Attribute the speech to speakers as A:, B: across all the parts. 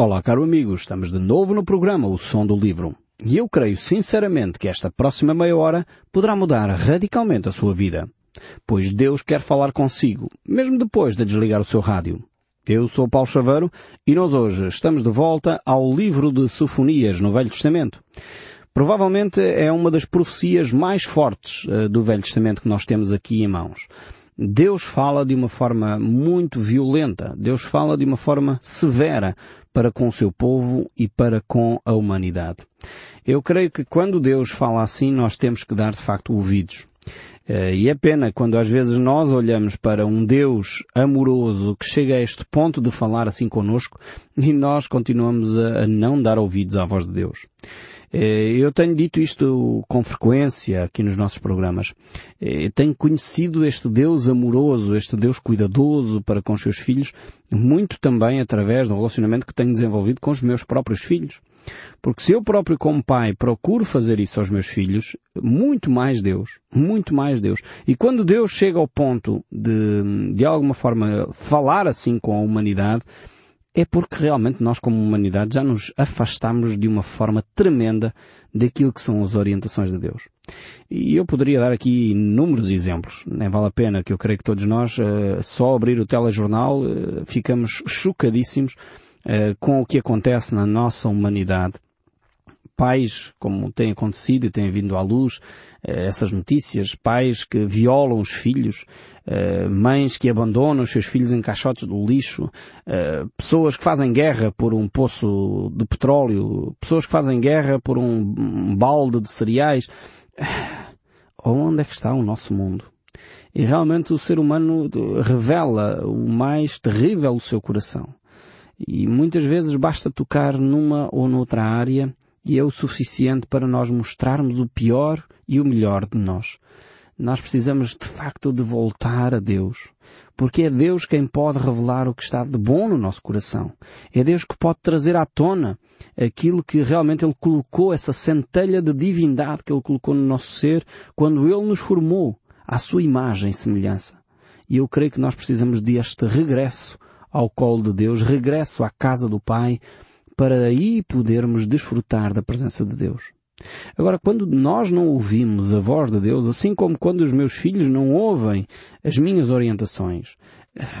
A: Olá, caro amigo, estamos de novo no programa O Som do Livro. E eu creio sinceramente que esta próxima meia hora poderá mudar radicalmente a sua vida. Pois Deus quer falar consigo, mesmo depois de desligar o seu rádio. Eu sou Paulo Chaveiro e nós hoje estamos de volta ao livro de Sofonias no Velho Testamento. Provavelmente é uma das profecias mais fortes uh, do Velho Testamento que nós temos aqui em mãos. Deus fala de uma forma muito violenta, Deus fala de uma forma severa para com o seu povo e para com a humanidade. Eu creio que quando Deus fala assim, nós temos que dar de facto ouvidos. Eh, e é pena quando às vezes nós olhamos para um Deus amoroso que chega a este ponto de falar assim conosco e nós continuamos a não dar ouvidos à voz de Deus. Eh, eu tenho dito isto com frequência aqui nos nossos programas. Eh, eu tenho conhecido este Deus amoroso, este Deus cuidadoso para com os seus filhos, muito também através do relacionamento que tenho desenvolvido com os meus próprios filhos. Porque se eu próprio como pai procuro fazer isso aos meus filhos, muito mais Deus, muito mais Deus. E quando Deus chega ao ponto de, de alguma forma, falar assim com a humanidade, é porque realmente nós como humanidade já nos afastamos de uma forma tremenda daquilo que são as orientações de Deus. E eu poderia dar aqui inúmeros exemplos. Nem vale a pena que eu creio que todos nós, uh, só abrir o telejornal, uh, ficamos chocadíssimos uh, com o que acontece na nossa humanidade pais, como tem acontecido e tem vindo à luz eh, essas notícias, pais que violam os filhos, eh, mães que abandonam os seus filhos em caixotes do lixo, eh, pessoas que fazem guerra por um poço de petróleo, pessoas que fazem guerra por um balde de cereais. Onde é que está o nosso mundo? E realmente o ser humano revela o mais terrível do seu coração. E muitas vezes basta tocar numa ou noutra área e é o suficiente para nós mostrarmos o pior e o melhor de nós. Nós precisamos de facto de voltar a Deus, porque é Deus quem pode revelar o que está de bom no nosso coração. É Deus que pode trazer à tona aquilo que realmente Ele colocou, essa centelha de divindade que Ele colocou no nosso ser quando Ele nos formou à sua imagem e semelhança. E eu creio que nós precisamos deste regresso ao colo de Deus, regresso à casa do Pai, para aí podermos desfrutar da presença de Deus. Agora, quando nós não ouvimos a voz de Deus, assim como quando os meus filhos não ouvem as minhas orientações,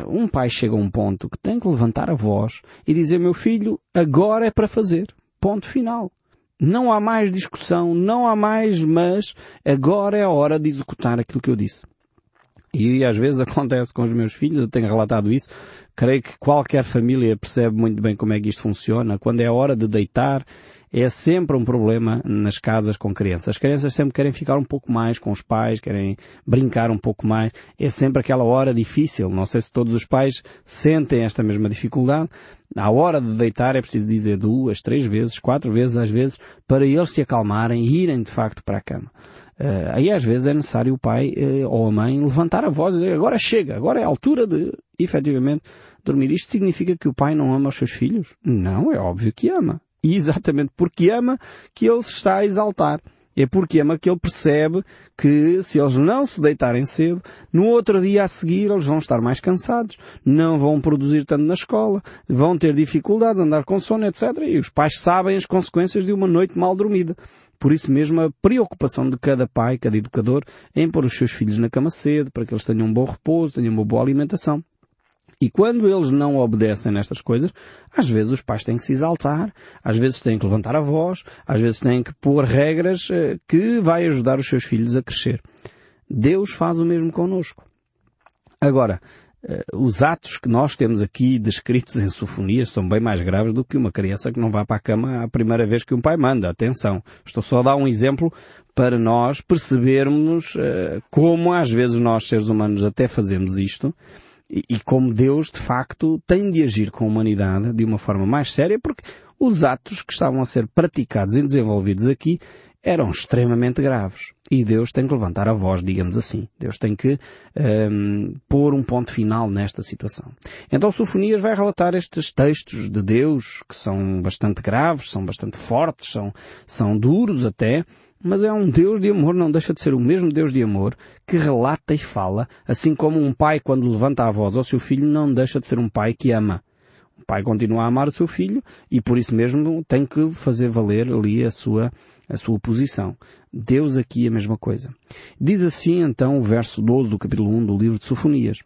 A: um pai chega a um ponto que tem que levantar a voz e dizer, meu filho, agora é para fazer. Ponto final. Não há mais discussão, não há mais mas, agora é a hora de executar aquilo que eu disse. E às vezes acontece com os meus filhos, eu tenho relatado isso, creio que qualquer família percebe muito bem como é que isto funciona. Quando é a hora de deitar, é sempre um problema nas casas com crianças. As crianças sempre querem ficar um pouco mais com os pais, querem brincar um pouco mais. É sempre aquela hora difícil. Não sei se todos os pais sentem esta mesma dificuldade. À hora de deitar é preciso dizer duas, três vezes, quatro vezes às vezes, para eles se acalmarem e irem de facto para a cama. Uh, aí às vezes é necessário o pai uh, ou a mãe levantar a voz e dizer agora chega, agora é a altura de, efetivamente, dormir. Isto significa que o pai não ama os seus filhos? Não, é óbvio que ama. E exatamente porque ama que ele se está a exaltar. É porque ama que ele percebe que se eles não se deitarem cedo, no outro dia a seguir eles vão estar mais cansados, não vão produzir tanto na escola, vão ter dificuldades, andar com sono, etc. E os pais sabem as consequências de uma noite mal dormida. Por isso mesmo a preocupação de cada pai, cada educador, em pôr os seus filhos na cama cedo, para que eles tenham um bom repouso, tenham uma boa alimentação. E quando eles não obedecem nestas coisas, às vezes os pais têm que se exaltar, às vezes têm que levantar a voz, às vezes têm que pôr regras eh, que vai ajudar os seus filhos a crescer. Deus faz o mesmo connosco. Agora, eh, os atos que nós temos aqui descritos em sofonias são bem mais graves do que uma criança que não vá para a cama a primeira vez que um pai manda. Atenção. Estou só a dar um exemplo para nós percebermos uh, como às vezes nós seres humanos até fazemos isto e, como Deus, de facto, tem de agir com a humanidade de uma forma mais séria, porque os atos que estavam a ser praticados e desenvolvidos aqui eram extremamente graves. E Deus tem que levantar a voz, digamos assim. Deus tem que um, pôr um ponto final nesta situação. Então Sofonias vai relatar estes textos de Deus que são bastante graves, são bastante fortes, são, são duros até, mas é um Deus de amor, não deixa de ser o mesmo Deus de amor que relata e fala, assim como um pai quando levanta a voz ao seu filho não deixa de ser um pai que ama. Um pai continua a amar o seu filho e por isso mesmo tem que fazer valer ali a sua, a sua posição. Deus aqui é a mesma coisa. Diz assim então o verso 12 do capítulo 1 do livro de Sofonias.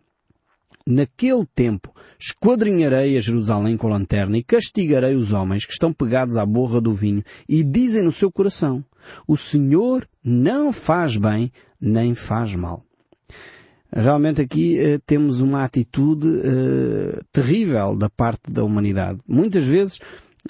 A: Naquele tempo esquadrinharei a Jerusalém com a lanterna e castigarei os homens que estão pegados à borra do vinho e dizem no seu coração, o Senhor não faz bem nem faz mal. Realmente aqui eh, temos uma atitude eh, terrível da parte da humanidade. Muitas vezes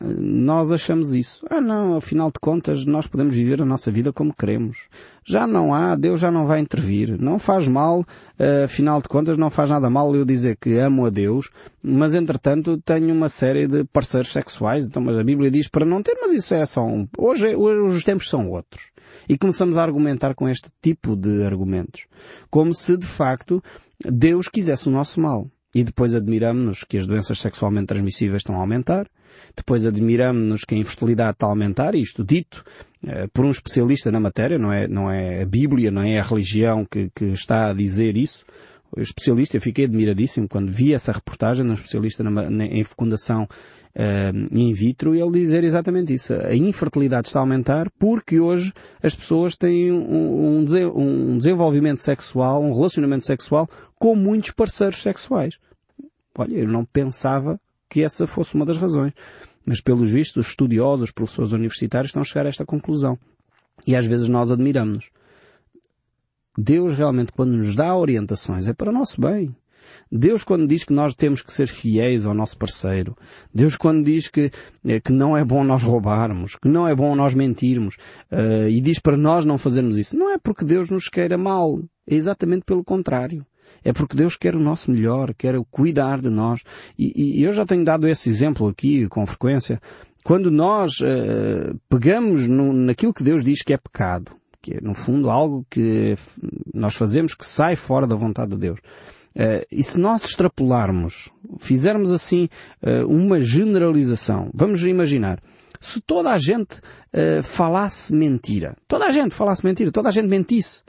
A: nós achamos isso. Ah não, afinal de contas nós podemos viver a nossa vida como queremos. Já não há, Deus já não vai intervir. Não faz mal, eh, afinal de contas não faz nada mal eu dizer que amo a Deus, mas entretanto tenho uma série de parceiros sexuais, então mas a Bíblia diz para não ter, mas isso é só um. Hoje, hoje os tempos são outros. E começamos a argumentar com este tipo de argumentos. Como se de facto Deus quisesse o nosso mal. E depois admiramos-nos que as doenças sexualmente transmissíveis estão a aumentar, depois admiramos-nos que a infertilidade está a aumentar, isto dito uh, por um especialista na matéria, não é, não é a Bíblia, não é a religião que, que está a dizer isso. O especialista, eu fiquei admiradíssimo quando vi essa reportagem de um especialista na, na, em fecundação uh, in vitro ele dizer exatamente isso. A infertilidade está a aumentar porque hoje as pessoas têm um, um, um desenvolvimento sexual, um relacionamento sexual com muitos parceiros sexuais. Olha, eu não pensava que essa fosse uma das razões. Mas pelos vistos, os estudiosos, os professores universitários estão a chegar a esta conclusão. E às vezes nós admiramos-nos. Deus realmente quando nos dá orientações é para o nosso bem. Deus quando diz que nós temos que ser fiéis ao nosso parceiro, Deus quando diz que, eh, que não é bom nós roubarmos, que não é bom nós mentirmos, uh, e diz para nós não fazermos isso, não é porque Deus nos queira mal, é exatamente pelo contrário. É porque Deus quer o nosso melhor, quer cuidar de nós. E, e eu já tenho dado esse exemplo aqui com frequência. Quando nós uh, pegamos no, naquilo que Deus diz que é pecado, que é no fundo algo que nós fazemos que sai fora da vontade de Deus. Uh, e se nós extrapolarmos, fizermos assim uh, uma generalização, vamos imaginar, se toda a gente uh, falasse mentira, toda a gente falasse mentira, toda a gente mentisse,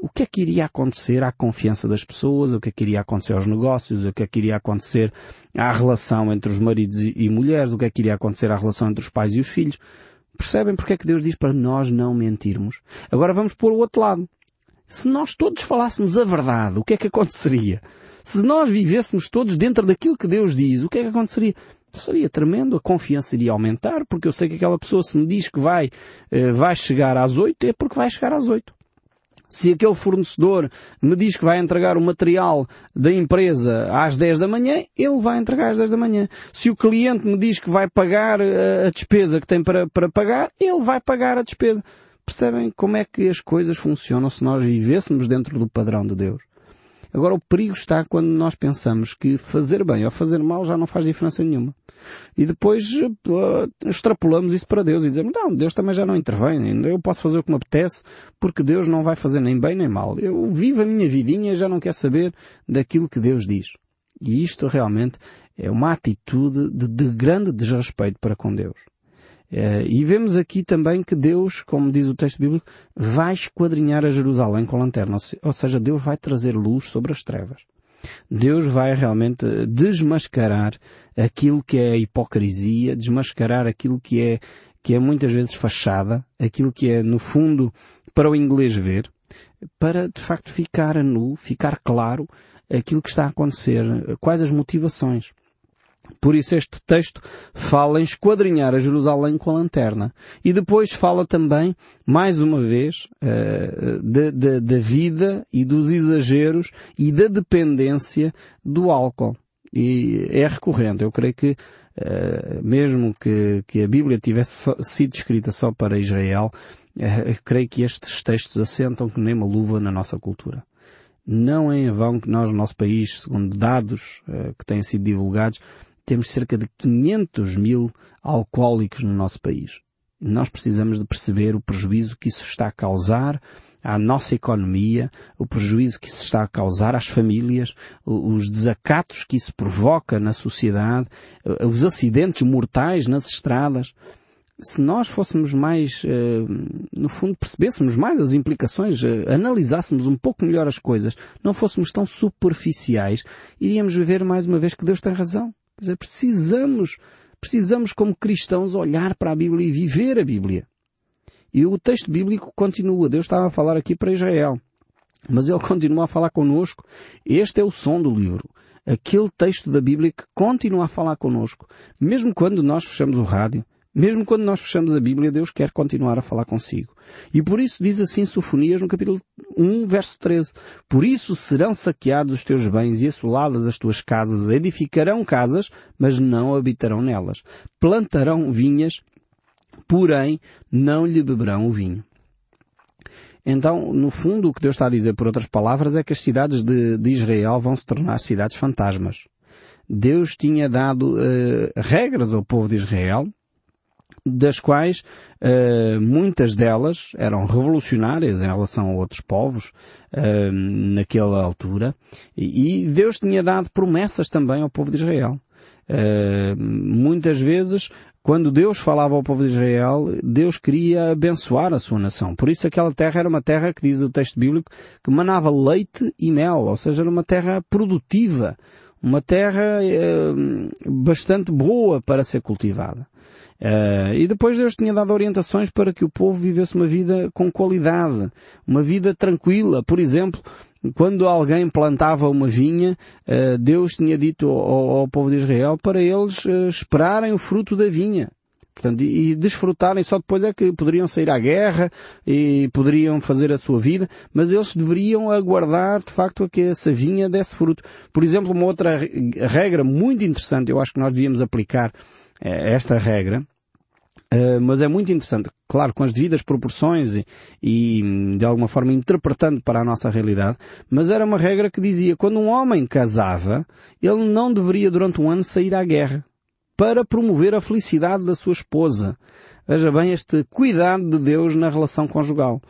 A: o que é que iria acontecer à confiança das pessoas, o que é que iria acontecer aos negócios, o que é que iria acontecer à relação entre os maridos e mulheres, o que é que iria acontecer à relação entre os pais e os filhos. Percebem porque é que Deus diz para nós não mentirmos? Agora vamos pôr o outro lado. Se nós todos falássemos a verdade, o que é que aconteceria? Se nós vivêssemos todos dentro daquilo que Deus diz, o que é que aconteceria? Seria tremendo, a confiança iria aumentar, porque eu sei que aquela pessoa se me diz que vai, eh, vai chegar às oito, é porque vai chegar às oito. Se aquele fornecedor me diz que vai entregar o material da empresa às 10 da manhã, ele vai entregar às 10 da manhã. Se o cliente me diz que vai pagar eh, a despesa que tem para, para pagar, ele vai pagar a despesa. Percebem como é que as coisas funcionam se nós vivêssemos dentro do padrão de Deus? Agora o perigo está quando nós pensamos que fazer bem ou fazer mal já não faz diferença nenhuma. E depois uh, extrapolamos isso para Deus e dizemos, não, Deus também já não intervém, eu posso fazer o que me apetece porque Deus não vai fazer nem bem nem mal. Eu vivo a minha vidinha e já não quero saber daquilo que Deus diz. E isto realmente é uma atitude de, de grande desrespeito para com Deus. Eh, e vemos aqui também que Deus, como diz o texto bíblico, vai esquadrinhar a Jerusalém com lanterna. Ou seja, Deus vai trazer luz sobre as trevas. Deus vai realmente desmascarar aquilo que é a hipocrisia, desmascarar aquilo que é, que é muitas vezes fachada, aquilo que é, no fundo, para o inglês ver, para de facto ficar nu, ficar claro aquilo que está a acontecer, quais as motivações. Por isso este texto fala em esquadrinhar a Jerusalém com a lanterna. E depois fala também, mais uma vez, uh, da vida e dos exageros e da dependência do álcool. E é recorrente. Eu creio que, uh, mesmo que, a Bíblia tivesse sido escrita só para Israel, uh, creio que estes textos assentam que nem uma luva na nossa cultura. Não é em vão que nós, no nosso país, segundo dados que têm sido divulgados, temos cerca de 500 mil alcoólicos no nosso país. Nós precisamos de perceber o prejuízo que isso está a causar à nossa economia, o prejuízo que isso está a causar às famílias, os desacatos que isso provoca na sociedade, os acidentes mortais nas estradas. Se nós fôssemos mais, eh, no fundo, percebêssemos mais as implicações, eh, analisássemos um pouco melhor as coisas, não fôssemos tão superficiais, iríamos ver mais uma vez que Deus tem razão Quer dizer, precisamos, precisamos como cristãos olhar para a Bíblia e viver a Bíblia. E o texto bíblico continua. Deus estava a falar aqui para Israel. Mas ele continua a falar connosco. Este é o som do livro. Aquele texto da Bíblia que continua a falar connosco. Mesmo quando nós fechamos o rádio, mesmo quando nós fechamos a Bíblia, Deus quer continuar a falar consigo. E por isso diz assim Sofonias no capítulo 1, verso 13. Por isso serão saqueados os teus bens e assoladas as tuas casas. Edificarão casas, mas não habitarão nelas. Plantarão vinhas, porém não lhe beberão o vinho. Então, no fundo, o que Deus está a dizer, por outras palavras, é que as cidades de, de Israel vão se tornar cidades fantasmas. Deus tinha dado uh, regras ao povo de Israel, das quais uh, muitas delas eram revolucionárias em relação a outros povos uh, naquela altura, e Deus tinha dado promessas também ao povo de Israel. Uh, muitas vezes quando Deus falava ao povo de Israel, Deus queria abençoar a sua nação. Por isso aquela terra era uma terra que diz o texto bíblico que manava leite e mel, ou seja, era uma terra produtiva, uma terra bastante boa para ser cultivada. Uh, e depois Deus tinha dado orientações para que o povo vivesse uma vida com qualidade, uma vida tranquila. Por exemplo, quando alguém plantava uma vinha, uh, Deus tinha dito ao, ao, povo de Israel para eles uh, esperarem o fruto da vinha. Portanto, e, e desfrutarem só depois é que poderiam sair à guerra e poderiam fazer a sua vida, mas eles deveriam aguardar de facto a que essa vinha desse fruto. Por exemplo, uma outra regra muito interessante, eu acho que nós devíamos aplicar esta regra, Uh, mas é muito interessante, claro, com as devidas proporções e, e, de alguma forma interpretando para a nossa realidade, mas era uma regra que dizia quando um homem casava, ele não deveria durante um ano sair à guerra para promover a felicidade da sua esposa. Veja bem este cuidado de Deus na relação conjugal.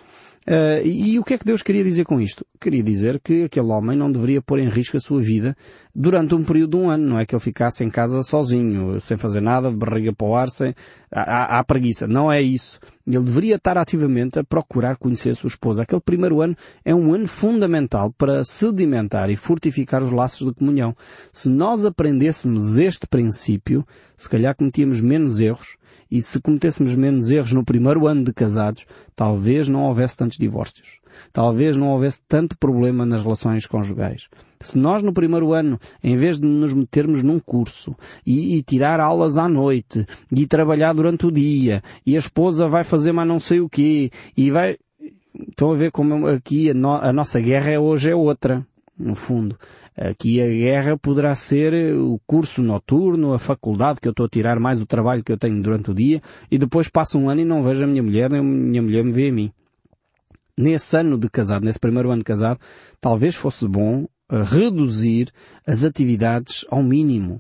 A: Uh, e, o que é que Deus queria dizer com isto? Queria dizer que aquele homem não deveria pôr em risco a sua vida durante um período de um ano, não é que ele ficasse em casa sozinho, sem fazer nada, de barriga para o ar, sem, à, à preguiça. Não é isso. Ele deveria estar ativamente a procurar conhecer a sua esposa. Aquele primeiro ano é um ano fundamental para sedimentar e fortificar os laços de comunhão. Se nós aprendêssemos este princípio, se calhar cometíamos menos erros e se cometêssemos menos erros no primeiro ano de casados, talvez não houvesse tantos divórcios. Talvez não houvesse tanto problema nas relações conjugais. Se nós no primeiro ano, em vez de nos metermos num curso e, e, tirar aulas à noite e trabalhar durante o dia e a esposa vai fazer mais não sei o quê e vai... Estão a ver como aqui a, no... a nossa guerra hoje é outra, no fundo. Aqui a guerra poderá ser o curso noturno, a faculdade que eu estou a tirar, mais o trabalho que eu tenho durante o dia, e depois passo um ano e não vejo a minha mulher, nem a minha mulher me vê a mim. Nesse ano de casado, nesse primeiro ano de casado, talvez fosse bom eh, reduzir as atividades ao mínimo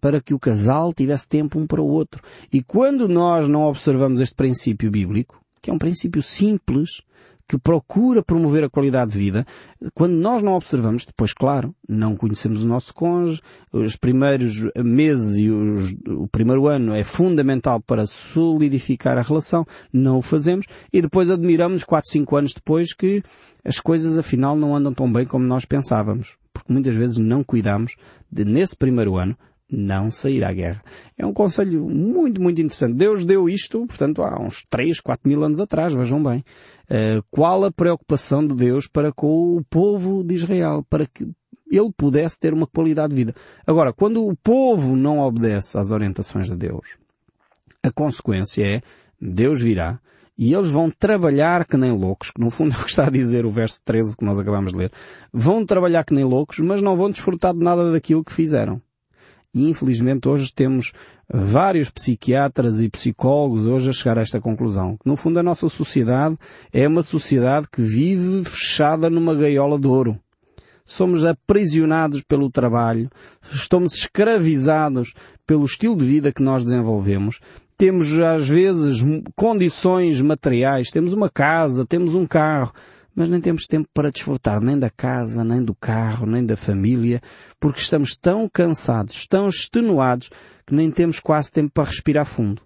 A: para que o casal tivesse tempo um para o outro. E quando nós não observamos este princípio bíblico, que é um princípio simples, que procura promover a qualidade de vida, quando nós não observamos, depois, claro, não conhecemos o nosso cônjuge, os primeiros meses e os, o primeiro ano é fundamental para solidificar a relação, não o fazemos, e depois admiramos 4, 5 anos depois que as coisas afinal não andam tão bem como nós pensávamos, porque muitas vezes não cuidamos de, nesse primeiro ano, não sair à guerra. É um conselho muito, muito interessante. Deus deu isto, portanto, há uns 3, 4 mil anos atrás, vejam bem. Uh, qual a preocupação de Deus para com o povo de Israel, para que ele pudesse ter uma qualidade de vida. Agora, quando o povo não obedece às orientações de Deus, a consequência é, Deus virá, e eles vão trabalhar que nem loucos, que no fundo é o que está a dizer o verso 13 que nós acabamos de ler. Vão trabalhar que nem loucos, mas não vão desfrutar de nada daquilo que fizeram. E infelizmente hoje temos vários psiquiatras e psicólogos hoje a chegar a esta conclusão. No fundo a nossa sociedade é uma sociedade que vive fechada numa gaiola de ouro. Somos aprisionados pelo trabalho, estamos escravizados pelo estilo de vida que nós desenvolvemos, temos às vezes condições materiais, temos uma casa, temos um carro, mas nem temos tempo para desfrutar nem da casa, nem do carro, nem da família, porque estamos tão cansados, tão extenuados, que nem temos quase tempo para respirar fundo.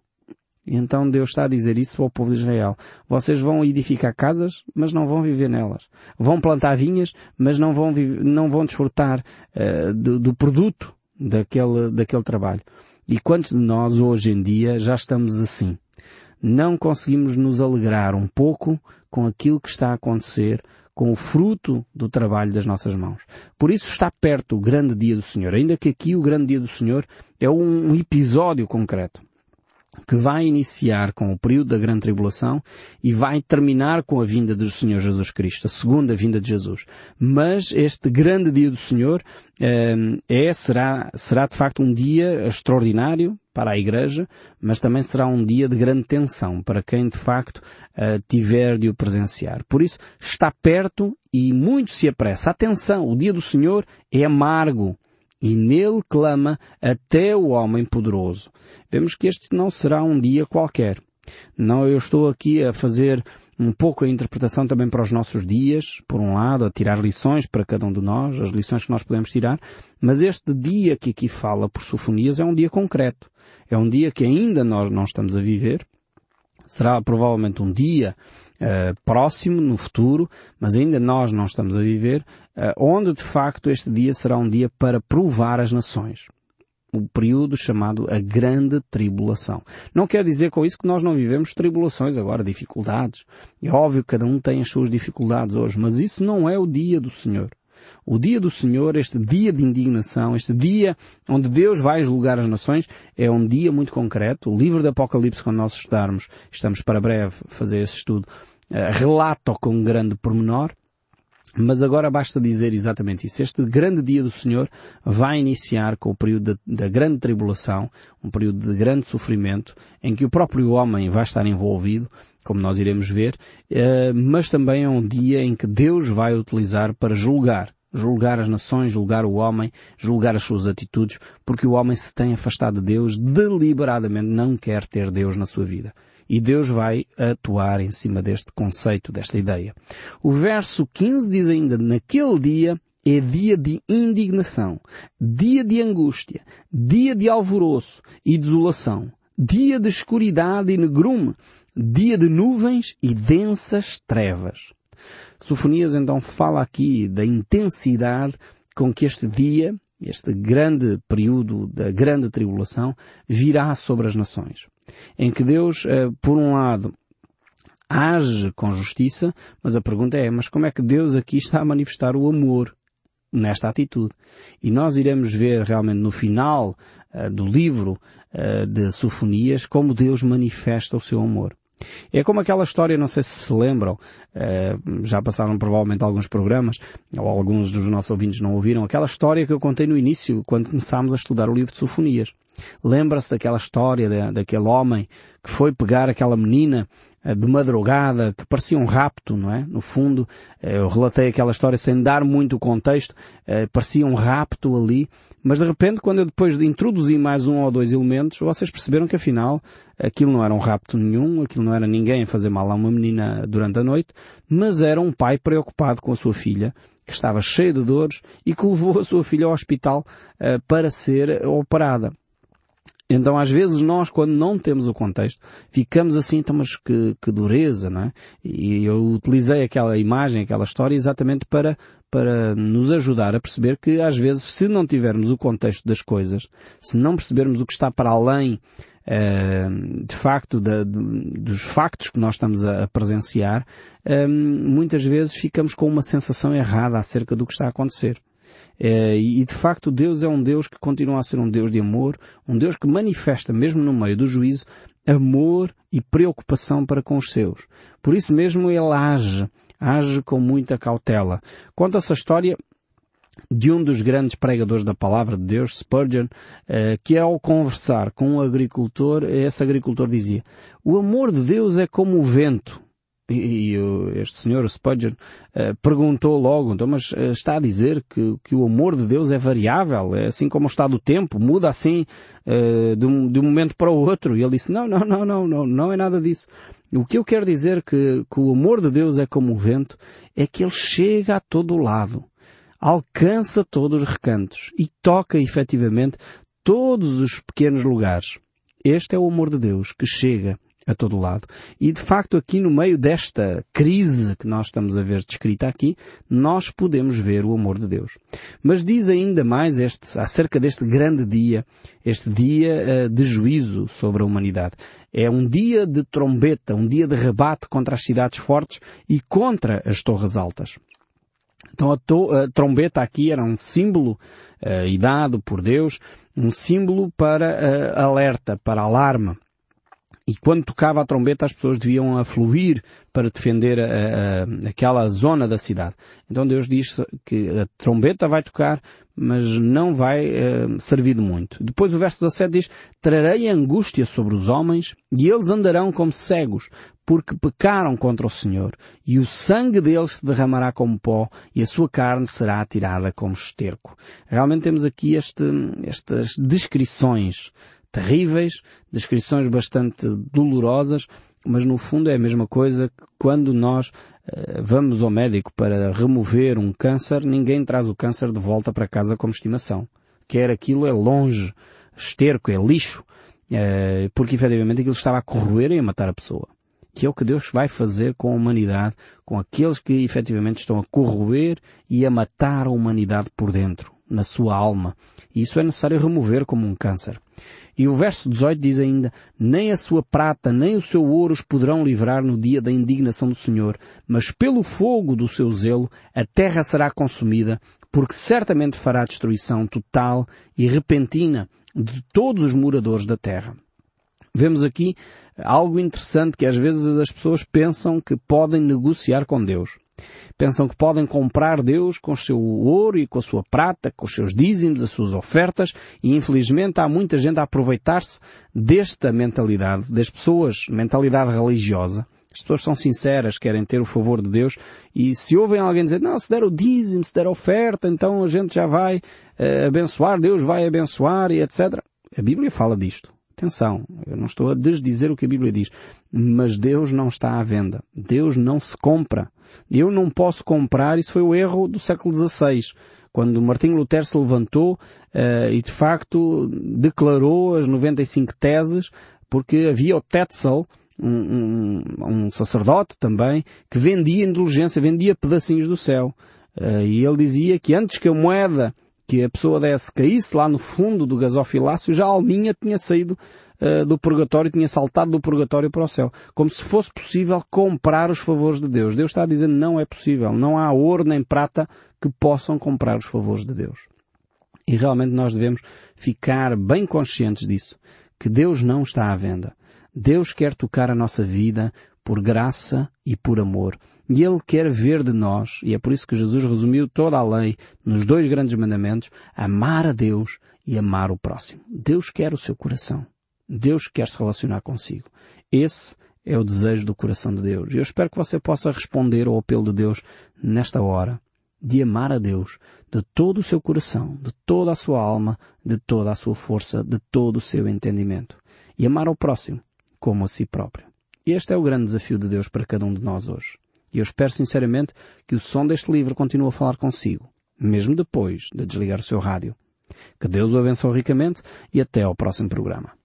A: E então Deus está a dizer isso ao povo de Israel. Vocês vão edificar casas, mas não vão viver nelas. Vão plantar vinhas, mas não vão, não vão desfrutar uh, do, do produto daquele, daquele trabalho. E quantos de nós hoje em dia já estamos assim? Não conseguimos nos alegrar um pouco com aquilo que está a acontecer, com o fruto do trabalho das nossas mãos. Por isso está perto o grande dia do Senhor, ainda que aqui o grande dia do Senhor é um episódio concreto que vai iniciar com o período da grande tribulação e vai terminar com a vinda do Senhor Jesus Cristo, a segunda vinda de Jesus. Mas este grande dia do Senhor eh, é, será, será de facto um dia extraordinário para a Igreja, mas também será um dia de grande tensão para quem de facto uh, tiver de o presenciar. Por isso, está perto e muito se apressa. Atenção, o dia do Senhor é amargo e nele clama até o homem poderoso. Vemos que este não será um dia qualquer. Não, eu estou aqui a fazer um pouco a interpretação também para os nossos dias, por um lado, a tirar lições para cada um de nós, as lições que nós podemos tirar, mas este dia que aqui fala por Sofonias é um dia concreto. É um dia que ainda nós não estamos a viver. Será provavelmente um dia uh, próximo, no futuro, mas ainda nós não estamos a viver, uh, onde de facto este dia será um dia para provar as nações. O período chamado a Grande Tribulação. Não quer dizer com isso que nós não vivemos tribulações agora, dificuldades. É óbvio que cada um tem as suas dificuldades hoje, mas isso não é o dia do Senhor. O dia do Senhor, este dia de indignação, este dia onde Deus vai julgar as nações, é um dia muito concreto. O livro do Apocalipse, quando nós estudarmos, estamos para breve fazer esse estudo, eh, relata com grande pormenor, mas agora basta dizer exatamente isso. Este grande dia do Senhor vai iniciar com o período da, grande tribulação, um período de grande sofrimento, em que o próprio homem vai estar envolvido, como nós iremos ver, eh, mas também é um dia em que Deus vai utilizar para julgar. Julgar as nações, julgar o homem, julgar as suas atitudes, porque o homem se tem afastado de Deus deliberadamente, não quer ter Deus na sua vida. E Deus vai atuar em cima deste conceito, desta ideia. O verso 15 diz ainda, naquele dia é dia de indignação, dia de angústia, dia de alvoroço e desolação, dia de escuridade e negrume, dia de nuvens e densas trevas. Sofonias então fala aqui da intensidade com que este dia, este grande período da grande tribulação, virá sobre as nações em que Deus, eh, por um lado, age com justiça, mas a pergunta é, mas como é que Deus aqui está a manifestar o amor nesta atitude? E nós iremos ver realmente no final uh, do livro uh, de Sofonias como Deus manifesta o seu amor. É como aquela história, não sei se se lembram, uh, já passaram provavelmente alguns programas, ou alguns dos nossos ouvintes não ouviram, aquela história que eu contei no início, quando começámos a estudar o livro de Sofonias. Lembra-se daquela história daquele homem que foi pegar aquela menina de madrugada, que parecia um rapto, não é? No fundo, uh, eu relatei aquela história sem dar muito contexto, parecia um rapto ali, mas de repente, quando eu depois de introduzir mais um ou dois elementos, vocês perceberam que afinal aquilo não era um rapto nenhum, aquilo não era ninguém a fazer mal a uma menina durante a noite, mas era um pai preocupado com a sua filha, que estava cheia de dores e que levou a sua filha ao hospital para ser operada. Então, às vezes, nós, quando não temos o contexto, ficamos assim, então, mas que, que dureza, não é? E eu utilizei aquela imagem, aquela história, exatamente para, para nos ajudar a perceber que, às vezes, se não tivermos o contexto das coisas, se não percebermos o que está para além, uh, de facto, da, dos factos que nós estamos a, a presenciar, uh, muitas vezes ficamos com uma sensação errada acerca do que está a acontecer. É, e de facto Deus é um Deus que continua a ser um Deus de amor, um Deus que manifesta, mesmo no meio do juízo, amor e preocupação para com os seus. Por isso mesmo ele age, age com muita cautela. Conta essa história de um dos grandes pregadores da palavra de Deus, Spurgeon, é, que ao conversar com um agricultor, esse agricultor dizia, o amor de Deus é como o vento, e, e este senhor Spurgeon uh, perguntou logo, então, mas uh, está a dizer que, que o amor de Deus é variável, é assim como está do tempo, muda assim uh, de, um, de um momento para o outro. E ele disse, não, não, não, não, não, não é nada disso. O que eu quero dizer que, que o amor de Deus é como o vento, é que ele chega a todo o lado, alcança todos os recantos e toca efetivamente todos os pequenos lugares. Este é o amor de Deus que chega a todo lado. E de facto aqui no meio desta crise que nós estamos a ver descrita aqui, nós podemos ver o amor de Deus. Mas diz ainda mais este, acerca deste grande dia, este dia uh, de juízo sobre a humanidade. É um dia de trombeta, um dia de rebate contra as cidades fortes e contra as torres altas. Então a, to, a trombeta aqui era um símbolo uh, e dado por Deus, um símbolo para uh, alerta, para alarme. E quando tocava a trombeta as pessoas deviam afluir para defender a, a, aquela zona da cidade. Então Deus diz que a trombeta vai tocar, mas não vai uh, servir de muito. Depois o verso 17 diz, trarei angústia sobre os homens e eles andarão como cegos, porque pecaram contra o Senhor, e o sangue deles se derramará como pó, e a sua carne será atirada como esterco. Realmente temos aqui este, estas descrições terríveis, descrições bastante dolorosas, mas no fundo é a mesma coisa que quando nós uh, vamos ao médico para remover um câncer, ninguém traz o câncer de volta para casa como estimação. Quer aquilo é longe, esterco, é lixo, uh, porque efetivamente aquilo estava a corroer e a matar a pessoa. Que é o que Deus vai fazer com a humanidade, com aqueles que efetivamente estão a corroer e a matar a humanidade por dentro, na sua alma. E isso é necessário remover como um câncer. E o verso 18 diz ainda, nem a sua prata, nem o seu ouro os poderão livrar no dia da indignação do Senhor, mas pelo fogo do seu zelo a terra será consumida, porque certamente fará destruição total e repentina de todos os moradores da terra. Vemos aqui algo interessante que às vezes as pessoas pensam que podem negociar com Deus. Pensam que podem comprar Deus com o seu ouro e com a sua prata, com os seus dízimos, as suas ofertas, e infelizmente há muita gente a aproveitar-se desta mentalidade, das pessoas, mentalidade religiosa. As pessoas são sinceras, querem ter o favor de Deus, e se ouvem alguém dizer, não, se der o dízimo, se der a oferta, então a gente já vai uh, abençoar, Deus vai abençoar, e etc. A Bíblia fala disto. Atenção, eu não estou a desdizer o que a Bíblia diz, mas Deus não está à venda. Deus não se compra. Eu não posso comprar, isso foi o erro do século XVI, quando Martinho Lutero se levantou uh, e de facto declarou as 95 teses, porque havia o Tetzel, um, um, um, sacerdote também, que vendia indulgência, vendia pedacinhos do céu. Uh, e ele dizia que antes que a moeda que a pessoa desse caísse lá no fundo do gasofilácio, já a alminha tinha saído uh, do purgatório, tinha saltado do purgatório para o céu. Como se fosse possível comprar os favores de Deus. Deus está dizer não é possível. Não há ouro nem prata que possam comprar os favores de Deus. E realmente nós devemos ficar bem conscientes disso. Que Deus não está à venda. Deus quer tocar a nossa vida por graça e por amor. E Ele quer ver de nós, e é por isso que Jesus resumiu toda a lei nos dois grandes mandamentos, amar a Deus e amar o próximo. Deus quer o seu coração. Deus quer se relacionar consigo. Esse é o desejo do coração de Deus. E eu espero que você possa responder ao apelo de Deus nesta hora, de amar a Deus de todo o seu coração, de toda a sua alma, de toda a sua força, de todo o seu entendimento. E amar ao próximo como a si próprio. Este é o grande desafio de Deus para cada um de nós hoje. E eu espero sinceramente que o som deste livro continue a falar consigo, mesmo depois de desligar o seu rádio. Que Deus o abençoe ricamente e até ao próximo programa.